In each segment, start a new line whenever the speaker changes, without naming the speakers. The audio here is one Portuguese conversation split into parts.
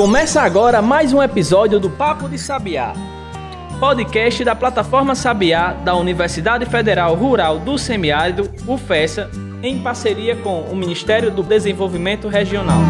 Começa agora mais um episódio do Papo de Sabiá, podcast da plataforma Sabiá da Universidade Federal Rural do Semiárido, UFESA, em parceria com o Ministério do Desenvolvimento Regional.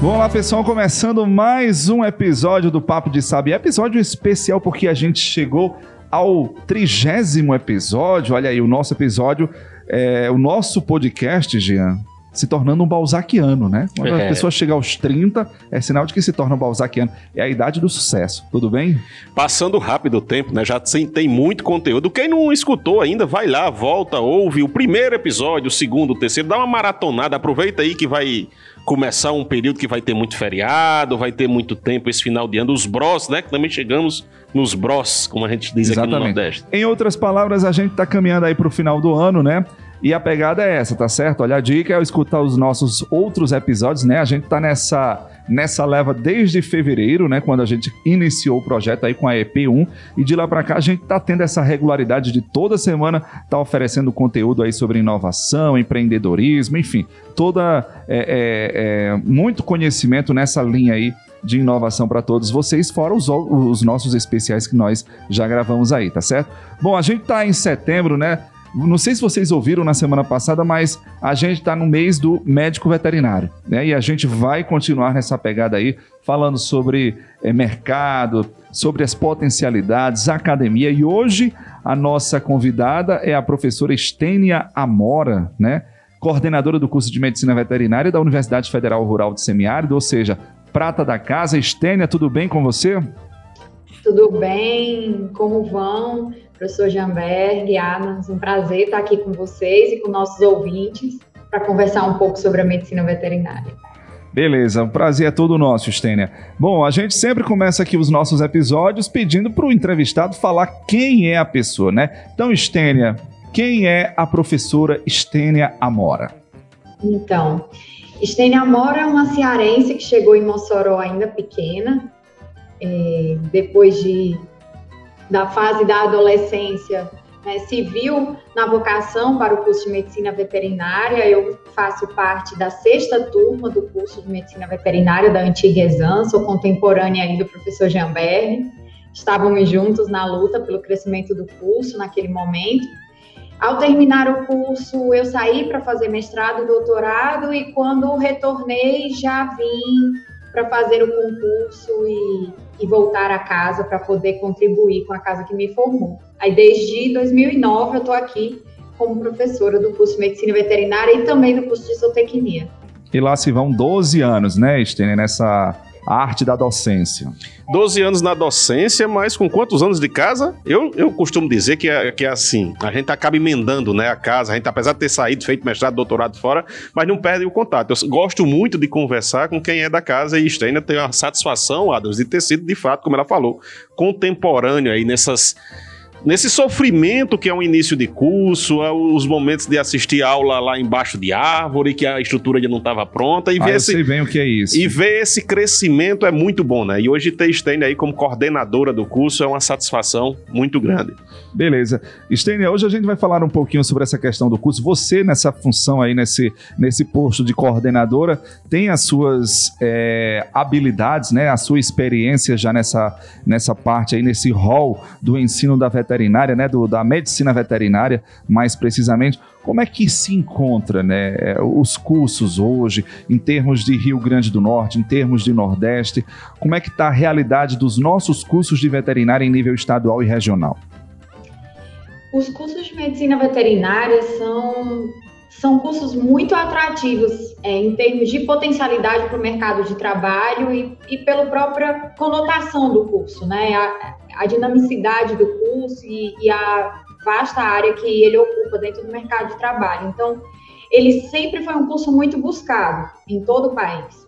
Vamos lá, pessoal, começando mais um episódio do Papo de Sabiá. Episódio especial porque a gente chegou ao trigésimo episódio. Olha aí, o nosso episódio, é, o nosso podcast, Jean, se tornando um balzaquiano, né? Quando
É.
a pessoa chega aos 30, é sinal de que se torna um balzaquiano. É a idade do sucesso. Tudo bem?
Passando rápido o tempo, né? Já tem muito conteúdo. Quem não escutou ainda, vai lá, volta, ouve o primeiro episódio, o segundo, o terceiro, dá uma maratonada, aproveita aí que vai começar um período que vai ter muito feriado, vai ter muito tempo esse final de ano. Os bros, né? Que também chegamos nos bros, como a gente diz aqui no
Exatamente.
Nordeste.
Em outras palavras, a gente tá caminhando aí pro final do ano, né? E a pegada é essa, tá certo? Olha, a dica é escutar os nossos outros episódios, né? A gente tá nessa, nessa leva desde fevereiro, né? Quando a gente iniciou o projeto aí com a EP1. E de lá pra cá a gente tá tendo essa regularidade de toda semana tá oferecendo conteúdo aí sobre inovação, empreendedorismo, enfim, toda é, é, é, muito conhecimento nessa linha aí de inovação para todos vocês, fora os, os nossos especiais que nós já gravamos aí, tá certo? Bom, a gente tá em setembro, né? Não sei se vocês ouviram na semana passada, mas a gente está no mês do médico veterinário, né? E a gente vai continuar nessa pegada aí, falando sobre eh, mercado, sobre as potencialidades, academia. E hoje a nossa convidada é a professora Estênia Amora, né? Coordenadora do curso de Medicina Veterinária da Universidade Federal Rural de Semiárido, ou seja, prata da casa. Estênia, tudo bem com você?
Tudo bem? Como vão? Professor Jamberg, Adams, um prazer estar aqui com vocês e com nossos ouvintes para conversar um pouco sobre a medicina veterinária.
Beleza, o prazer é todo nosso, Estênia. Bom, a gente sempre começa aqui os nossos episódios pedindo para o entrevistado falar quem é a pessoa, né? Então, Estênia, quem é a professora Estênia Amora?
Então, Estênia Amora é uma cearense que chegou em Mossoró ainda pequena, é, depois de, da fase da adolescência, né, se viu na vocação para o curso de medicina veterinária. Eu faço parte da sexta turma do curso de medicina veterinária da antiga Exam, sou contemporânea aí do professor Jamberg. Estávamos juntos na luta pelo crescimento do curso naquele momento. Ao terminar o curso, eu saí para fazer mestrado e doutorado, e quando retornei, já vim para fazer o concurso e, e voltar a casa para poder contribuir com a casa que me formou. Aí, desde 2009, eu estou aqui como professora do curso de Medicina Veterinária e também do curso de Zootecnia.
E lá se vão 12 anos, né, Estênia, nessa arte da docência.
12 anos na docência, mas com quantos anos de casa? Eu, eu costumo dizer que é, que é assim, a gente acaba emendando né, a casa, a gente apesar de ter saído, feito mestrado, doutorado fora, mas não perde o contato. Eu gosto muito de conversar com quem é da casa e Estênia tem a satisfação, Adams, de ter sido, de fato, como ela falou, contemporâneo aí nessas nesse sofrimento que é um início de curso, é os momentos de assistir aula lá embaixo de árvore, que a estrutura ainda não estava pronta, e
Ah,
ver esse,
bem o que é isso.
e ver esse crescimento é muito bom, né? E hoje ter Stênia aí como coordenadora do curso é uma satisfação muito grande.
Beleza. Estênia, hoje a gente vai falar um pouquinho sobre essa questão do curso. Você, nessa função aí, nesse, nesse posto de coordenadora, tem as suas é, habilidades, né? A sua experiência já nessa, nessa parte aí, nesse rol do ensino da veterinária, né? Do, da medicina veterinária, mais precisamente. Como é que se encontra, né? é, Os cursos hoje, em termos de Rio Grande do Norte, em termos de Nordeste, como é que está a realidade dos nossos cursos de veterinária em nível estadual e regional?
Os cursos de medicina veterinária são, são cursos muito atrativos é, em termos de potencialidade para o mercado de trabalho e, e pela própria conotação do curso, né? A, a dinamicidade do curso e, e a vasta área que ele ocupa dentro do mercado de trabalho. Então, ele sempre foi um curso muito buscado em todo o país.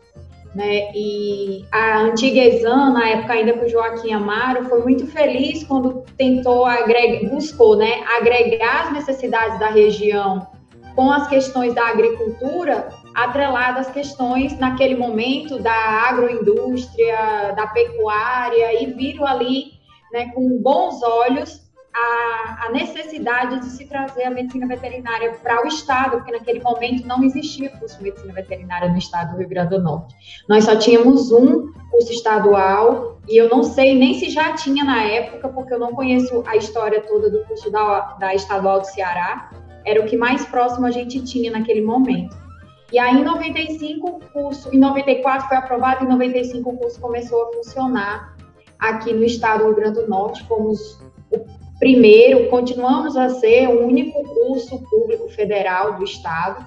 Né? E a antiga Exam, na época ainda com o Joaquim Amaro, foi muito feliz quando tentou agregar, buscou né, agregar as necessidades da região com as questões da agricultura, atreladas às questões, naquele momento, da agroindústria, da pecuária, e viram ali, né, com bons olhos, a, a, necessidade de se trazer a medicina veterinária para o Estado, porque naquele momento não existia curso de medicina veterinária no Estado do Rio Grande do Norte. Nós só tínhamos um curso estadual, e eu não sei nem se já tinha na época, porque eu não conheço a história toda do curso da, da Estadual do Ceará, era o que mais próximo a gente tinha naquele momento. E aí, em 95, o curso, em 94 foi aprovado, em 95 o curso começou a funcionar aqui no estado do Rio Grande do Norte. Fomos o primeiro, continuamos a ser o único curso público federal do estado.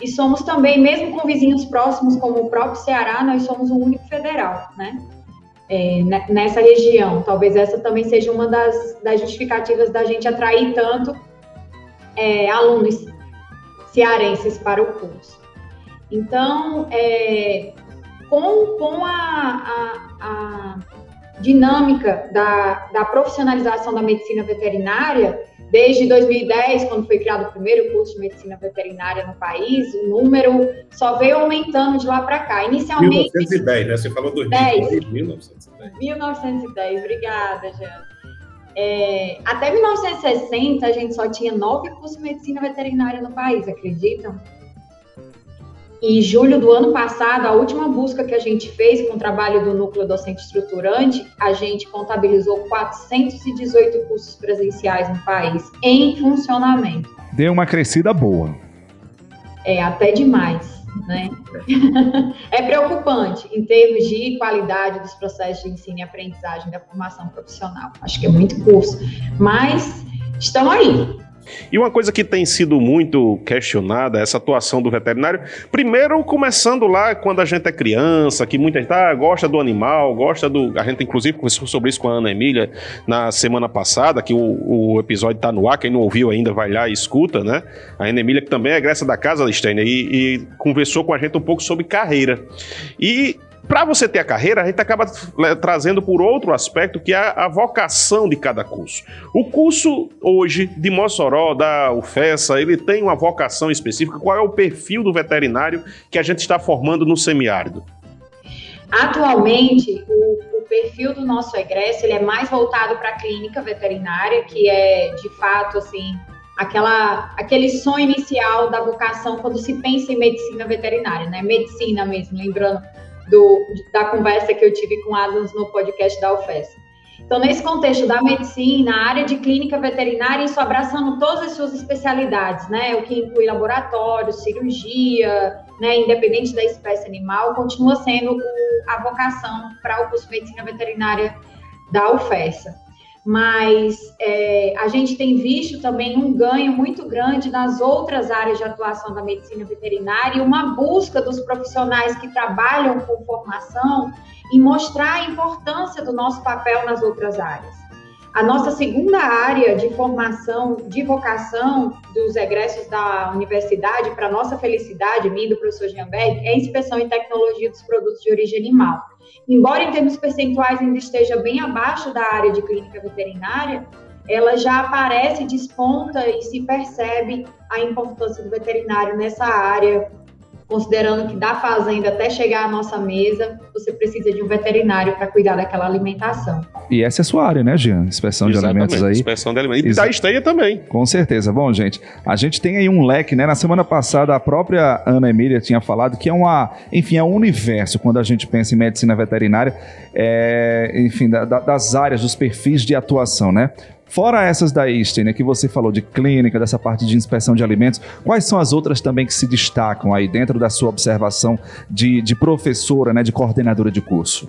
E somos também, mesmo com vizinhos próximos, como o próprio Ceará, nós somos o único federal, né? É, nessa região. Talvez essa também seja uma das, das justificativas da gente atrair tanto é, alunos cearenses para o curso. Então, é, com, com a, a, a dinâmica da, da profissionalização da medicina veterinária, desde 2010, quando foi criado o primeiro curso de medicina veterinária no país, o número só veio aumentando de lá para cá. Inicialmente.
1910, né? Você falou do
10. 1910. 1910, obrigada, Jean. É, até 1960, a gente só tinha nove cursos de medicina veterinária no país, acreditam? Em julho do ano passado, a última busca que a gente fez com o trabalho do núcleo docente estruturante, a gente contabilizou 418 cursos presenciais no país em funcionamento.
Deu uma crescida boa.
É, até demais. Né? é preocupante em termos de qualidade dos processos de ensino e aprendizagem da formação profissional. Acho que é muito curso, mas estão aí.
E uma coisa que tem sido muito questionada, essa atuação do veterinário, primeiro começando lá quando a gente é criança, que muita gente ah, gosta do animal, gosta do. A gente inclusive conversou sobre isso com a Ana Emília na semana passada, que o, o episódio está no ar, quem não ouviu ainda vai lá e escuta, né? A Ana Emília, que também é egressa da casa, Listênia, e, e conversou com a gente um pouco sobre carreira. E para você ter a carreira, a gente acaba trazendo por outro aspecto que é a vocação de cada curso. O curso hoje de Mossoró, da UFESA, ele tem uma vocação específica. Qual é o perfil do veterinário que a gente está formando no semiárido?
Atualmente, o, o perfil do nosso egresso ele é mais voltado para a clínica veterinária, que é de fato assim aquela aquele sonho inicial da vocação quando se pensa em medicina veterinária, né? Medicina mesmo, lembrando do, da conversa que eu tive com Adams no podcast da UFES. Então, nesse contexto da medicina, a área de clínica veterinária, isso abraçando todas as suas especialidades, né? O que inclui laboratório, cirurgia, né? Independente da espécie animal, continua sendo a vocação para o curso de medicina veterinária da UFESA mas é, a gente tem visto também um ganho muito grande nas outras áreas de atuação da medicina veterinária e uma busca dos profissionais que trabalham com formação em mostrar a importância do nosso papel nas outras áreas. A nossa segunda área de formação, de vocação dos egressos da universidade, para nossa felicidade, minha do professor Gianberg, é inspeção e tecnologia dos produtos de origem animal. Embora em termos percentuais ainda esteja bem abaixo da área de clínica veterinária, ela já aparece, desponta e se percebe a importância do veterinário nessa área considerando que da fazenda até chegar à nossa mesa, você precisa de um veterinário para cuidar daquela alimentação.
E essa é a sua área, né, Jean? Inspeção Exatamente. de alimentos aí.
Inspeção de alimentos. E Exa da esteia também.
Com certeza. Bom, gente, a gente tem aí um leque, né? Na semana passada, a própria Ana Emília tinha falado que é uma, enfim, é um universo quando a gente pensa em medicina veterinária, é, enfim, da, da, das áreas, dos perfis de atuação, né? Fora essas daí, Steiner, que você falou de clínica, dessa parte de inspeção de alimentos, quais são as outras também que se destacam aí dentro da sua observação de, de professora, né, de coordenadora de curso?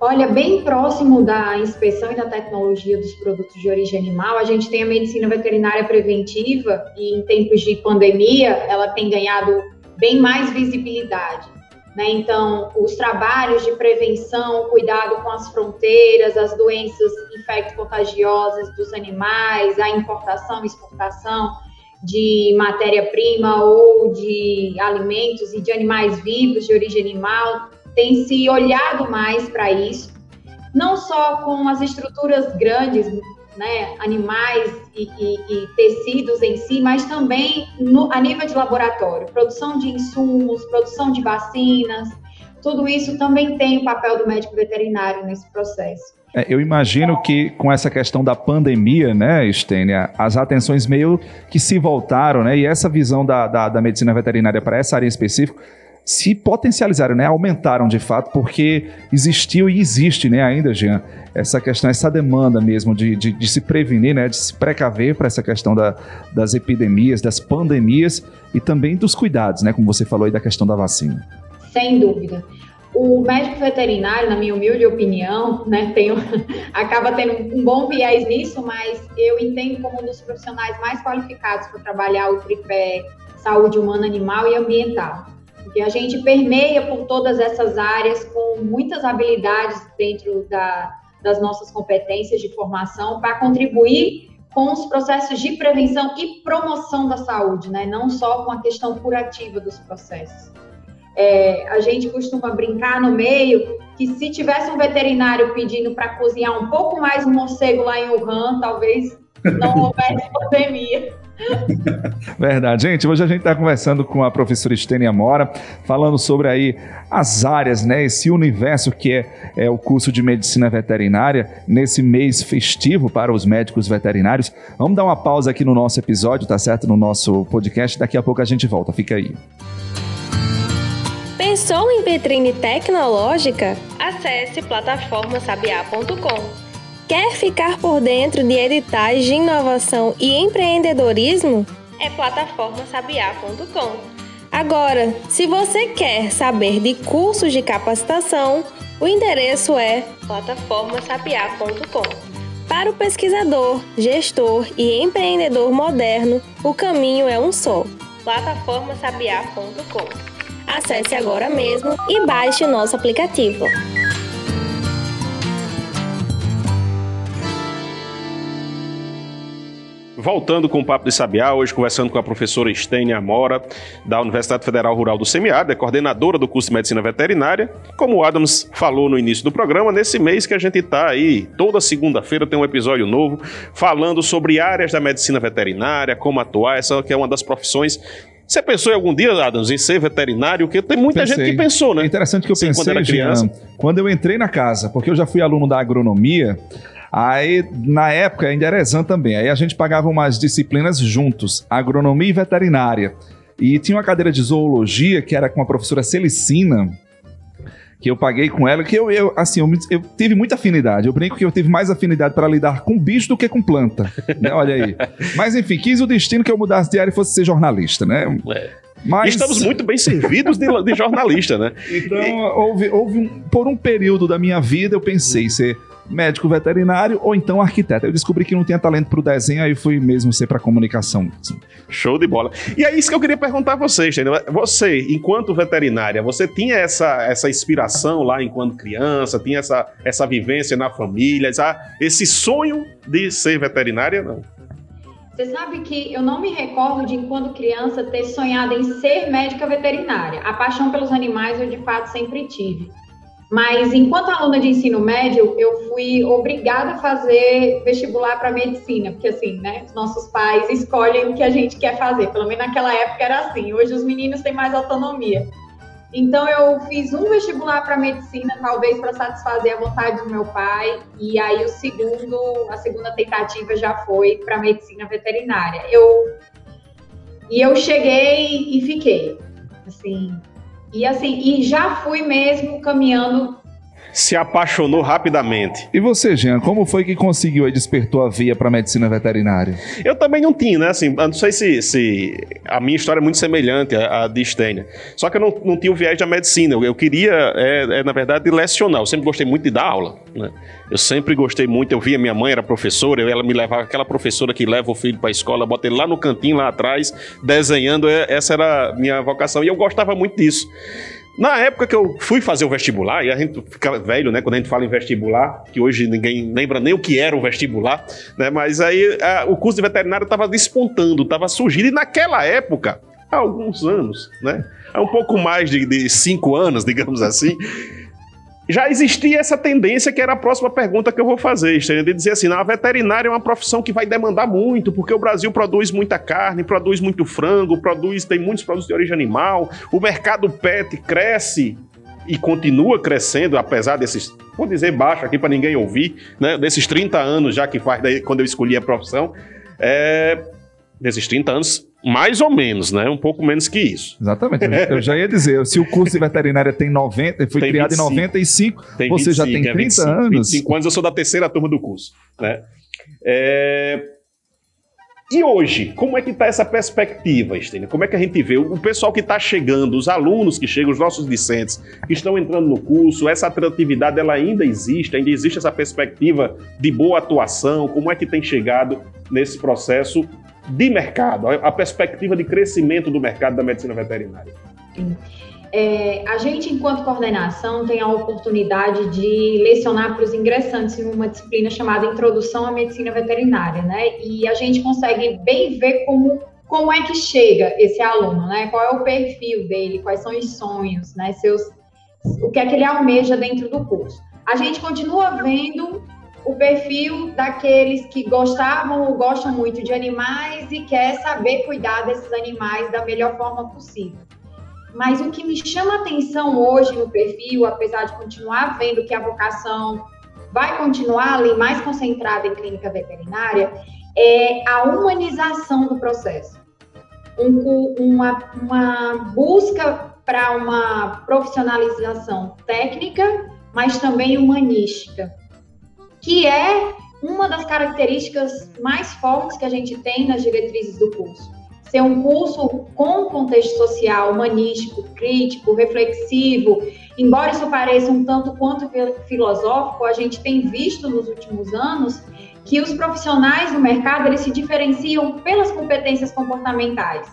Olha, bem próximo da inspeção e da tecnologia dos produtos de origem animal, a gente tem a medicina veterinária preventiva e em tempos de pandemia ela tem ganhado bem mais visibilidade. Né? Então, os trabalhos de prevenção, cuidado com as fronteiras, as doenças infecto-contagiosas dos animais, a importação e exportação de matéria-prima ou de alimentos e de animais vivos de origem animal, tem se olhado mais para isso, não só com as estruturas grandes né, animais e, e, e, tecidos em si, mas também no, a nível de laboratório, produção de insumos, produção de vacinas, tudo isso também tem o papel do médico veterinário nesse processo.
É, eu imagino que com essa questão da pandemia, né, Estênia, as atenções meio que se voltaram, né, e essa visão da, da, da medicina veterinária para essa área específica se potencializaram, né, aumentaram de fato, porque existiu e existe, né, ainda, Jean, essa questão, essa demanda mesmo de, de, de se prevenir, né, de se precaver para essa questão da, das epidemias, das pandemias e também dos cuidados, né, como você falou aí da questão da vacina.
Sem dúvida. O médico veterinário, na minha humilde opinião, né, tem, acaba tendo um bom viés nisso, mas eu entendo como um dos profissionais mais qualificados para trabalhar o tripé saúde humana, animal e ambiental. Porque a gente permeia por todas essas áreas com muitas habilidades dentro da, das nossas competências de formação para contribuir com os processos de prevenção e promoção da saúde, né? não só com a questão curativa dos processos. É, a gente costuma brincar no meio que se tivesse um veterinário pedindo para cozinhar um pouco mais o morcego lá em Wuhan, talvez não houvesse pandemia.
Verdade. Gente, hoje a gente está conversando com a professora Estênia Mora, falando sobre aí as áreas, né? Esse universo que é, é o curso de medicina veterinária nesse mês festivo para os médicos veterinários. Vamos dar uma pausa aqui no nosso episódio, tá certo? No nosso podcast. Daqui a pouco a gente volta. Fica aí.
Pensou em vitrine tecnológica? Acesse plataformasabiá.com. Quer ficar por dentro de editais de inovação e empreendedorismo? É plataformasabiá.com. Agora, se você quer saber de cursos de capacitação, o endereço é plataformasabiá.com. Para o pesquisador, gestor e empreendedor moderno, o caminho é um só: plataformasabiá.com. Acesse agora mesmo e baixe o nosso aplicativo.
Voltando com o Papo de Sabiá, hoje conversando com a professora Estênia Mora, da Universidade Federal Rural do Semiárido, é coordenadora do curso de Medicina Veterinária. Como o Adams falou no início do programa, nesse mês que a gente está aí, toda segunda-feira tem um episódio novo, falando sobre áreas da medicina veterinária, como atuar, essa que é uma das profissões você pensou em algum dia, Adams, em ser veterinário? Porque tem muita pensei. gente que pensou, né?
É interessante que eu pensei, quando era criança. Jean, quando eu entrei na casa, porque eu já fui aluno da agronomia, Aí, na época, ainda era exam também. Aí a gente pagava umas disciplinas juntos, agronomia e veterinária. E tinha uma cadeira de zoologia que era com a professora Celicina, que eu paguei com ela, que eu, eu assim, eu, eu, tive muita afinidade. Eu brinco que eu tive mais afinidade para lidar com bicho do que com planta. né? Olha aí. Mas enfim, quis o destino que eu mudasse de área e fosse ser jornalista, né?
É. Mas... Estamos muito bem servidos de, de jornalista, né?
Então, houve, houve um, por um período da minha vida, eu pensei ser médico veterinário ou então arquiteto. Eu descobri que não tinha talento para o desenho, aí fui mesmo ser para comunicação.
Show de bola. E é isso que eu queria perguntar a vocês, entendeu? Você, enquanto veterinária, você tinha essa, essa inspiração lá enquanto criança, tinha essa, essa vivência na família, esse sonho de ser veterinária, não?
Você sabe que eu não me recordo de, enquanto criança, ter sonhado em ser médica veterinária. A paixão pelos animais eu, de fato, sempre tive. Mas enquanto aluna de ensino médio, eu fui obrigada a fazer vestibular para medicina, porque assim, né, os nossos pais escolhem o que a gente quer fazer. Pelo menos naquela época era assim. Hoje os meninos têm mais autonomia. Então eu fiz um vestibular para medicina, talvez para satisfazer a vontade do meu pai, e aí o segundo, a segunda tentativa já foi para medicina veterinária. Eu e eu cheguei e fiquei. Assim, e assim, e já fui mesmo caminhando
se apaixonou rapidamente.
E você, Jean, como foi que conseguiu e despertou a via para medicina veterinária?
Eu também não tinha, né? Assim, não sei se, se a minha história é muito semelhante à, à de Stênia. Só que eu não, não tinha o viés da medicina. Eu, eu queria, é, é, na verdade, lecionar. Eu sempre gostei muito de dar aula, né? Eu sempre gostei muito. Eu via minha mãe era professora, ela me levava aquela professora que leva o filho para a escola, bota ele lá no cantinho lá atrás, desenhando. É, essa era a minha vocação e eu gostava muito disso. Na época que eu fui fazer o vestibular, e a gente fica velho, né, quando a gente fala em vestibular, que hoje ninguém lembra nem o que era o vestibular, né, mas aí a, o curso de veterinário estava despontando, estava surgindo, e naquela época, há alguns anos, né, há um pouco mais de, de cinco anos, digamos assim, já existia essa tendência que era a próxima pergunta que eu vou fazer, de dizer assim, a veterinária é uma profissão que vai demandar muito, porque o Brasil produz muita carne, produz muito frango, produz tem muitos produtos de origem animal, o mercado pet cresce e continua crescendo, apesar desses, vou dizer baixo aqui para ninguém ouvir, né, desses 30 anos já que faz daí, quando eu escolhi a profissão, é, desses 30 anos, mais ou menos, né? Um pouco menos que isso.
Exatamente. Eu já ia dizer, se o curso de veterinária tem 90, foi
Tem
criado
25.
em 95,
Tem
você já
25,
tem
é
30
25,
anos.
25 anos, eu sou da terceira turma do curso. Né? É, E hoje, como é que está essa perspectiva, Estênio? Como é que a gente vê o pessoal que está chegando, os alunos que chegam, os nossos discentes que estão entrando no curso, essa atratividade ela ainda existe, ainda existe essa perspectiva de boa atuação, como é que tem chegado nesse processo de mercado, a perspectiva de crescimento do mercado da medicina veterinária?
É, a gente, enquanto coordenação, tem a oportunidade de lecionar para os ingressantes em uma disciplina chamada Introdução à Medicina Veterinária, né? E a gente consegue bem ver como, como é que chega esse aluno, né? Qual é o perfil dele, quais são os sonhos, né? Seus, o que é que ele almeja dentro do curso. A gente continua vendo o perfil daqueles que gostavam ou gostam muito de animais e quer saber cuidar desses animais da melhor forma possível. Mas o que me chama atenção hoje no perfil, apesar de continuar vendo que a vocação vai continuar ali mais concentrada em clínica veterinária, é a humanização do processo. Um uma, uma busca para uma profissionalização técnica, mas também humanística, que é uma das características mais fortes que a gente tem nas diretrizes do curso ser um curso com contexto social, humanístico, crítico, reflexivo. Embora isso pareça um tanto quanto fi- filosófico, a gente tem visto nos últimos anos que os profissionais do mercado eles se diferenciam pelas competências comportamentais.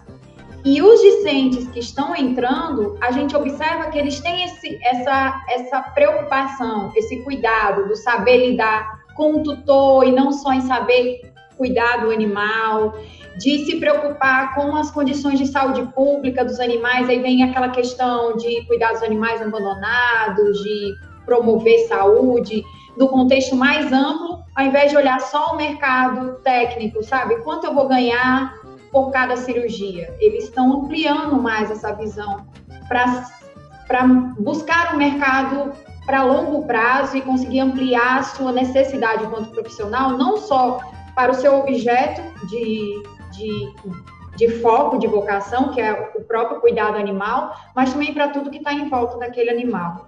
E os discentes que estão entrando, a gente observa que eles têm esse, essa, essa preocupação, esse cuidado do saber lidar com o tutor e não só em saber cuidar do animal, de se preocupar com as condições de saúde pública dos animais, aí vem aquela questão de cuidar dos animais abandonados, de promover saúde, no contexto mais amplo, ao invés de olhar só o mercado técnico, sabe? Quanto eu vou ganhar por cada cirurgia? Eles estão ampliando mais essa visão para buscar um mercado para longo prazo e conseguir ampliar a sua necessidade enquanto profissional, não só para o seu objeto de, de, de foco, de vocação, que é o próprio cuidado animal, mas também para tudo que está em volta daquele animal.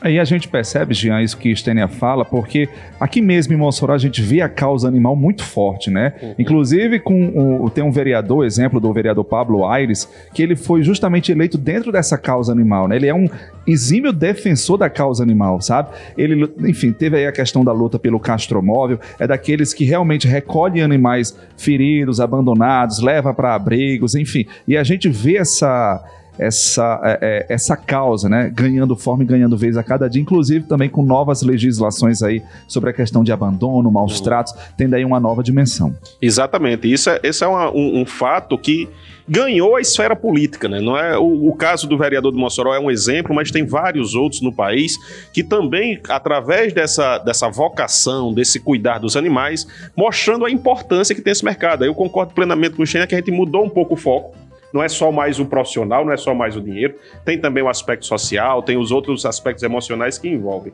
Aí a gente percebe, Jean, isso que Stênia fala, porque aqui mesmo em Mossoró a gente vê a causa animal muito forte, né?
Uhum.
Inclusive, com o, tem um vereador, exemplo do vereador Pablo Aires, que ele foi justamente eleito dentro dessa causa animal, né? Ele é um exímio defensor da causa animal, sabe? Ele, enfim, teve aí a questão da luta pelo castromóvel, é daqueles que realmente recolhem animais feridos, abandonados, leva para abrigos, enfim. E a gente vê essa essa, é, é, essa causa, né, ganhando forma e ganhando vez a cada dia, inclusive também com novas legislações aí sobre a questão de abandono, maus tratos, tendo aí uma nova dimensão.
Exatamente. Isso é, esse é uma- um, um fato que ganhou a esfera política, né? Não é o, o caso do vereador de Mossoró é um exemplo, mas tem vários outros no país que também, através dessa, dessa vocação, desse cuidar dos animais, mostrando a importância que tem esse mercado. Eu concordo plenamente com o Xenia que a gente mudou um pouco o foco. Não é só mais o profissional, não é só mais o dinheiro, tem também o aspecto social, tem os outros aspectos emocionais que envolvem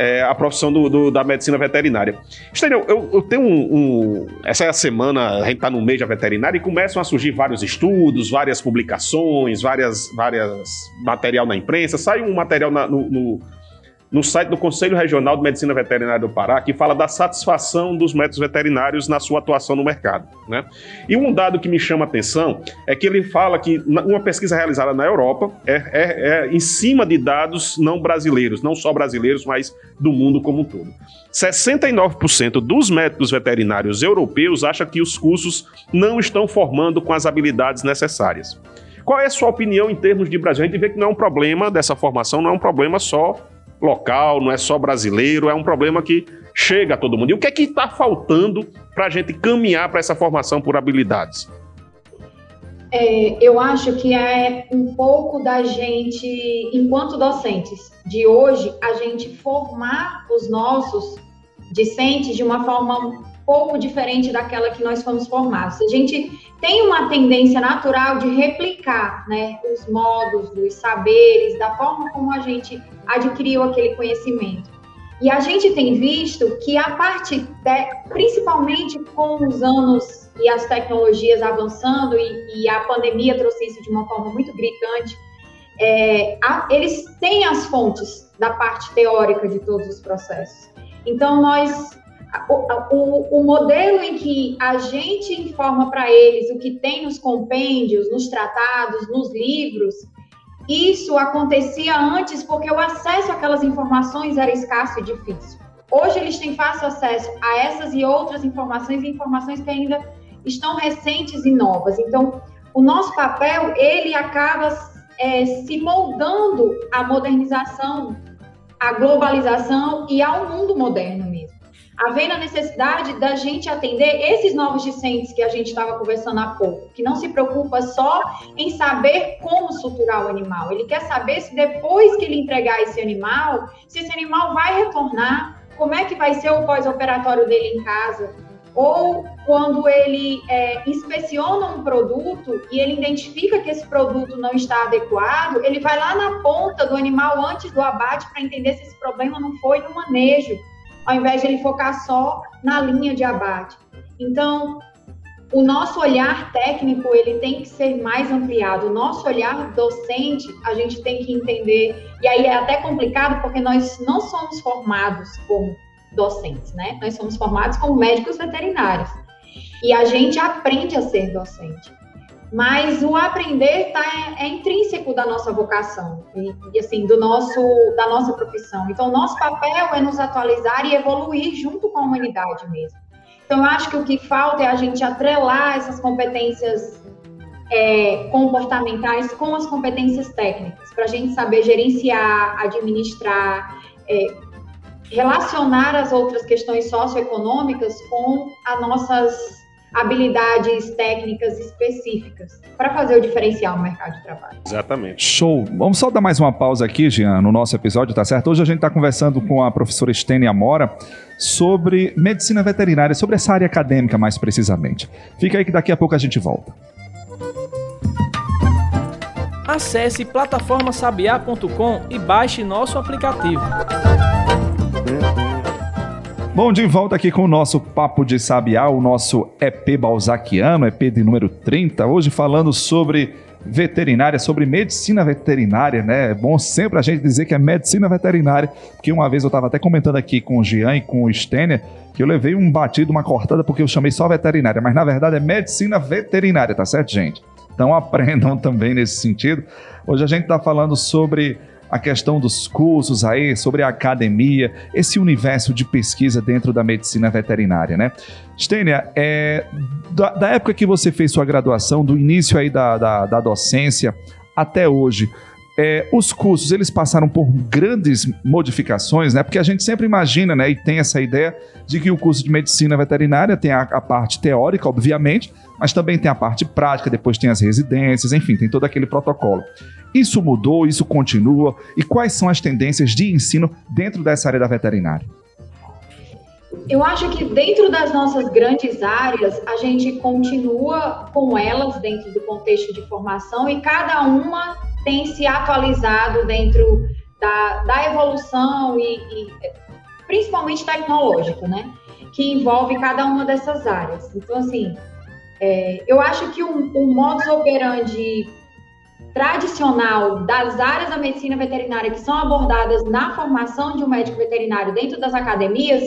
é, a profissão do- do- da medicina veterinária. Estênio, eu, eu tenho um, um- Essa é a semana, a gente está no mês da veterinária e começam a surgir vários estudos, várias publicações, várias, várias material na imprensa. Sai um material na- no, no, no site do Conselho Regional de Medicina Veterinária do Pará que fala da satisfação dos médicos veterinários na sua atuação no mercado. Né? E um dado que me chama a atenção é que ele fala que uma pesquisa realizada na Europa é, é- é em cima de dados não brasileiros, não só brasileiros, mas do mundo como um todo. 69% dos médicos veterinários europeus acham que os cursos não estão formando com as habilidades necessárias. Qual é a sua opinião em termos de Brasil? A gente vê que não é um problema dessa formação, não é um problema só local, não é só brasileiro, é um problema que chega a todo mundo. E o que é que está faltando para a gente caminhar para essa formação por habilidades?
É, eu acho que é um pouco da gente, enquanto docentes de hoje, a gente formar os nossos discentes de uma forma pouco diferente daquela que nós fomos formados. A gente tem uma tendência natural de replicar né, os modos, os saberes, da forma como a gente adquiriu aquele conhecimento. E a gente tem visto que a parte, de, principalmente com os anos e as tecnologias avançando, e, e a pandemia trouxe isso de uma forma muito gritante, é, a, eles têm as fontes da parte teórica de todos os processos. Então, nós o, o, o, modelo em que a gente informa para eles o que tem nos compêndios, nos tratados, nos livros, isso acontecia antes porque o acesso àquelas informações era escasso e difícil. Hoje eles têm fácil acesso a essas e outras informações, informações que ainda estão recentes e novas. Então, o nosso papel ele acaba é, se moldando à modernização, à globalização e ao mundo moderno havendo a necessidade da gente atender esses novos discentes que a gente estava conversando há pouco, que não se preocupa só em saber como suturar o animal, ele quer saber se depois que ele entregar esse animal, se esse animal vai retornar, como é que vai ser o pós-operatório dele em casa, ou quando ele é, inspeciona um produto e ele identifica que esse produto não está adequado, ele vai lá na ponta do animal antes do abate para entender se esse problema não foi no manejo ao invés de ele focar só na linha de abate. Então, o nosso olhar técnico ele tem que ser mais ampliado. O nosso olhar docente a gente tem que entender e aí é até complicado porque nós não somos formados como docentes, né? Nós somos formados como médicos veterinários e a gente aprende a ser docente. Mas o aprender tá, é, é intrínseco da nossa vocação e, e, assim do nosso da nossa profissão. Então, nosso papel é nos atualizar e evoluir junto com a humanidade mesmo. Então, eu acho que o que falta é a gente atrelar essas competências é, comportamentais com as competências técnicas, para a gente saber gerenciar, administrar, é, relacionar as outras questões socioeconômicas com as nossas habilidades técnicas específicas para fazer o diferencial no mercado de trabalho.
Exatamente.
Show. Vamos só dar mais uma pausa aqui, Jean, no nosso episódio, tá certo? Hoje a gente está conversando com a professora Estênia Amora sobre medicina veterinária, sobre essa área acadêmica mais precisamente. Fica aí que daqui a pouco a gente volta.
Acesse plataformasabiá.com e baixe nosso aplicativo.
Bom, de volta aqui com o nosso Papo de Sabiá, o nosso EP Balzaquiano, EP de número 30, hoje falando sobre veterinária, sobre medicina veterinária, né? É bom sempre a gente dizer que é medicina veterinária, porque uma vez eu estava até comentando aqui com o Jean e com o Stênia que eu levei um batido, uma cortada, porque eu chamei só veterinária, mas na verdade é medicina veterinária, tá certo, gente? Então aprendam também nesse sentido. Hoje a gente está falando sobre a questão dos cursos aí, sobre a academia, esse universo de pesquisa dentro da medicina veterinária, né? Stênia, é, da, da, época que você fez sua graduação, do início aí da, da, da docência até hoje, é, os cursos eles passaram por grandes modificações, né? Porque a gente sempre imagina, né, e tem essa ideia de que o curso de medicina veterinária tem a, a parte teórica, obviamente, mas também tem a parte prática, depois tem as residências, enfim, tem todo aquele protocolo. Isso mudou, isso continua, e quais são as tendências de ensino dentro dessa área da veterinária?
Eu acho que dentro das nossas grandes áreas, a gente continua com elas dentro do contexto de formação e cada uma tem se atualizado dentro da, da evolução e, e principalmente tecnológico, né? Que envolve cada uma dessas áreas. Então, assim, é, eu acho que o, o modus operandi tradicional das áreas da medicina veterinária que são abordadas na formação de um médico veterinário dentro das academias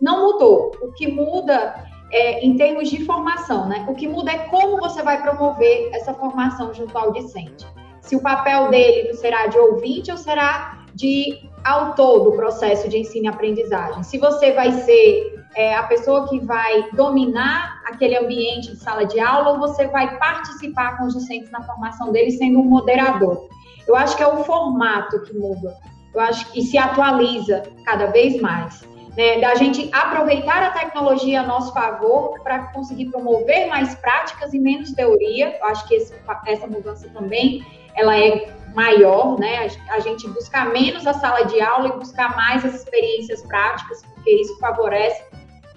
não mudou. O que muda é, em termos de formação, né? O que muda é como você vai promover essa formação junto ao discente. Se o papel dele será de ouvinte ou será de autor do processo de ensino e aprendizagem. Se você vai ser é, a pessoa que vai dominar aquele ambiente de sala de aula ou você vai participar com os docentes na formação deles sendo um moderador. Eu acho que é o formato que muda. Eu acho que se atualiza cada vez mais. Né, da gente aproveitar a tecnologia a nosso favor para conseguir promover mais práticas e menos teoria. Eu acho que esse, essa mudança também ela é maior, né? A gente buscar menos a sala de aula e buscar mais as experiências práticas, porque isso favorece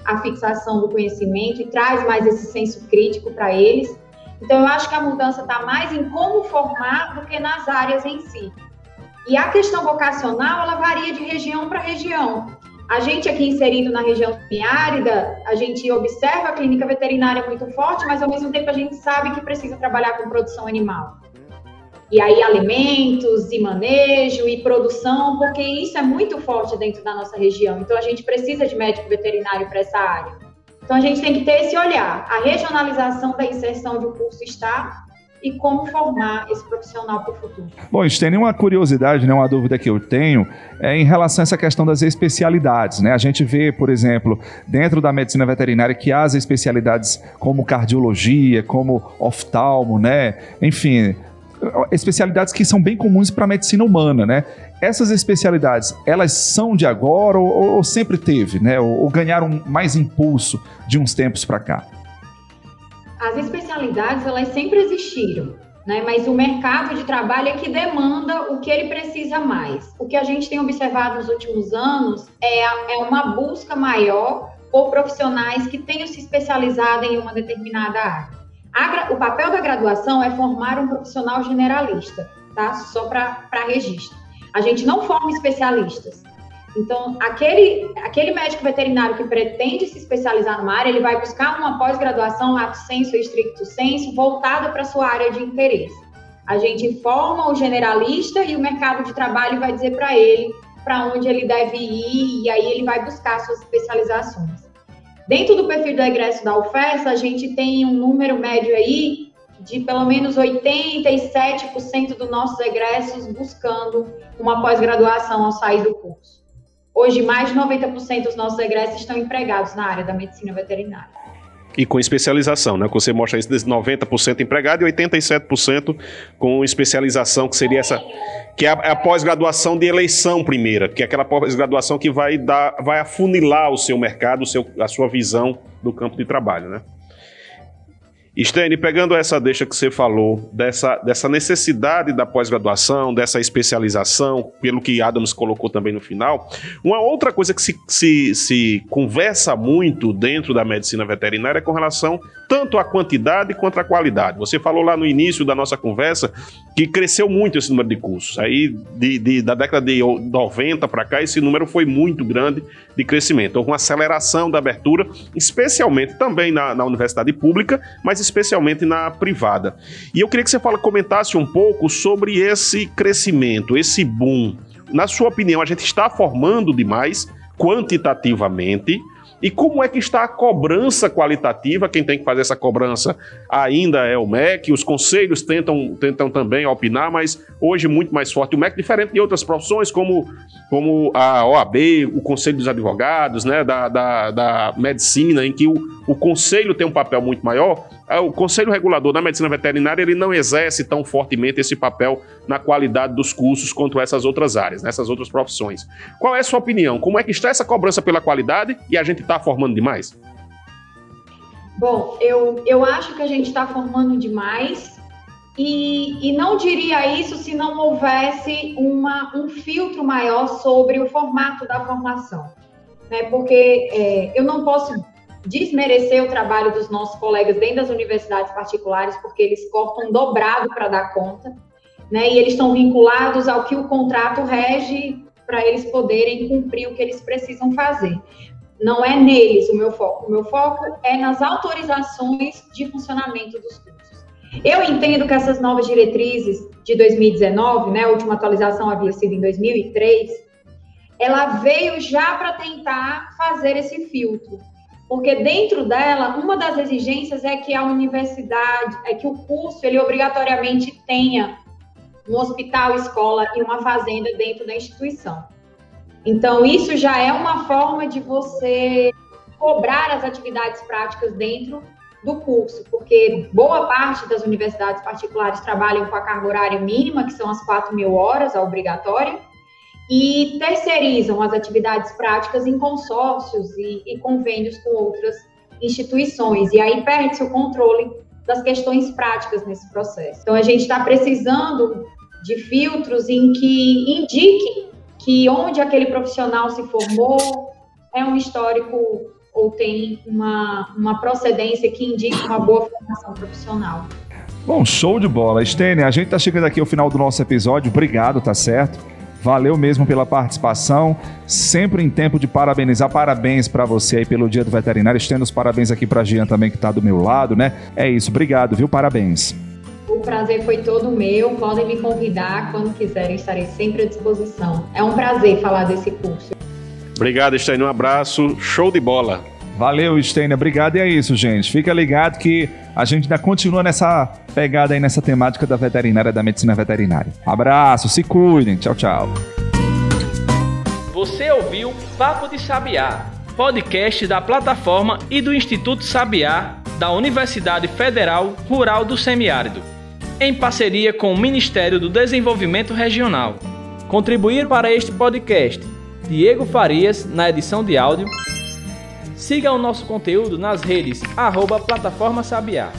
a fixação do conhecimento e traz mais esse senso crítico para eles. Então, eu acho que a mudança está mais em como formar do que nas áreas em si. E a questão vocacional, ela varia de região para região. A gente aqui inserido na região semiárida, a gente observa a clínica veterinária muito forte, mas ao mesmo tempo a gente sabe que precisa trabalhar com produção animal. E aí alimentos e manejo e produção, porque isso é muito forte dentro da nossa região. Então a gente precisa de médico veterinário para essa área. Então a gente tem que ter esse olhar. A regionalização da inserção de um curso está e como formar esse profissional para o futuro.
Bom, tem uma curiosidade, né, uma dúvida que eu tenho é em relação a essa questão das especialidades. Né? A gente vê, por exemplo, dentro da medicina veterinária que há as especialidades como cardiologia, como oftalmo, né? enfim, especialidades que são bem comuns para a medicina humana, né? Essas especialidades, elas são de agora ou, ou sempre teve, né? Ou, ou ganharam mais impulso de uns tempos para cá?
as especialidades elas sempre existiram, né? Mas o mercado de trabalho é que demanda o que ele precisa mais. O que a gente tem observado nos últimos anos é, é uma busca maior por profissionais que tenham se especializado em uma determinada área. A, o papel da graduação é formar um profissional generalista, tá? Só para registro. A gente não forma especialistas. Então, aquele, aquele médico veterinário que pretende se especializar numa área, ele vai buscar uma pós-graduação, ato senso e estricto senso, voltada para sua área de interesse. A gente informa o generalista e o mercado de trabalho vai dizer para ele para onde ele deve ir, e aí ele vai buscar suas especializações. Dentro do perfil do egresso da UFES, a gente tem um número médio aí de pelo menos 87% dos nossos egressos buscando uma pós-graduação ao sair do curso. Hoje, mais de 90% dos nossos egressos estão empregados na área da medicina veterinária.
E com especialização, né? Você mostra isso de 90% empregado e 87% com especialização, que seria essa. Que é a, é a pós-graduação de eleição primeira, que é aquela pós-graduação que vai dar, vai afunilar o seu mercado, o seu, a sua visão do campo de trabalho, né? Stênio, pegando essa deixa que você falou, dessa, dessa necessidade da pós-graduação, dessa especialização, pelo que Adams colocou também no final, uma outra coisa que se, se, se conversa muito dentro da medicina veterinária é com relação tanto à quantidade quanto à qualidade. Você falou lá no início da nossa conversa que cresceu muito esse número de cursos. Aí, de, de da década de 90 para cá, esse número foi muito grande de crescimento. Houve uma aceleração da abertura, especialmente também na, na universidade pública, mas especialmente na privada. E eu queria que você fala, comentasse um pouco sobre esse crescimento, esse boom. Na sua opinião, a gente está formando demais quantitativamente e como é que está a cobrança qualitativa? Quem tem que fazer essa cobrança ainda é o MEC, os conselhos tentam, tentam também opinar, mas hoje muito mais forte o MEC, diferente de outras profissões, como, como a OAB, o Conselho dos Advogados, né, da, da, da medicina, em que o, o conselho tem um papel muito maior. É, o Conselho Regulador da Medicina Veterinária ele não exerce tão fortemente esse papel na qualidade dos cursos quanto essas outras áreas, nessas outras profissões. Qual é a sua opinião? Como é que está essa cobrança pela qualidade e a gente está formando demais?
Bom, eu, eu acho que a gente está formando demais e, e não diria isso se não houvesse uma, um filtro maior sobre o formato da formação. Né? Porque é, eu não posso desmerecer o trabalho dos nossos colegas dentro das universidades particulares, porque eles cortam dobrado para dar conta, né? E eles estão vinculados ao que o contrato rege para eles poderem cumprir o que eles precisam fazer. Não é neles o meu foco. O meu foco é nas autorizações de funcionamento dos cursos. Eu entendo que essas novas diretrizes de 2019, né, a última atualização havia sido em 2003, ela veio já para tentar fazer esse filtro porque dentro dela, uma das exigências é que a universidade, é que o curso, ele obrigatoriamente tenha um hospital, escola e uma fazenda dentro da instituição. Então, isso já é uma forma de você cobrar as atividades práticas dentro do curso, porque boa parte das universidades particulares trabalham com a carga horária mínima, que são as 4 mil horas, a obrigatória, e terceirizam as atividades práticas em consórcios e, e convênios com outras instituições. E aí perde-se o controle das questões práticas nesse processo. Então, a gente está precisando de filtros em que indiquem que onde aquele profissional se formou é um histórico ou tem uma, uma procedência que indica uma boa formação profissional.
Bom, show de bola. Stênia, a gente tá chegando aqui ao final do nosso episódio. Obrigado, tá certo? Valeu mesmo pela participação. Sempre em tempo de parabenizar. Parabéns para você aí pelo Dia do Veterinário. Estendo os parabéns aqui para Jean também, que está do meu lado, né? É isso. Obrigado, viu? Parabéns.
O prazer foi todo meu. Podem me convidar quando quiserem. Estarei sempre à disposição. É um prazer falar desse curso.
Obrigado, Estênio. Um abraço. Show de bola.
Valeu, Steiner. Obrigado. E é isso, gente. Fica ligado que a gente ainda continua nessa pegada aí, nessa temática da veterinária, da medicina veterinária. Abraço, se cuidem. Tchau, tchau.
Você ouviu Papo de Sabiá, podcast da plataforma e do Instituto Sabiá da Universidade Federal Rural do Semiárido, em parceria com o Ministério do Desenvolvimento Regional. Contribuir para este podcast Diego Farias na edição de áudio Siga o nosso conteúdo nas redes arroba Plataforma Sabiá.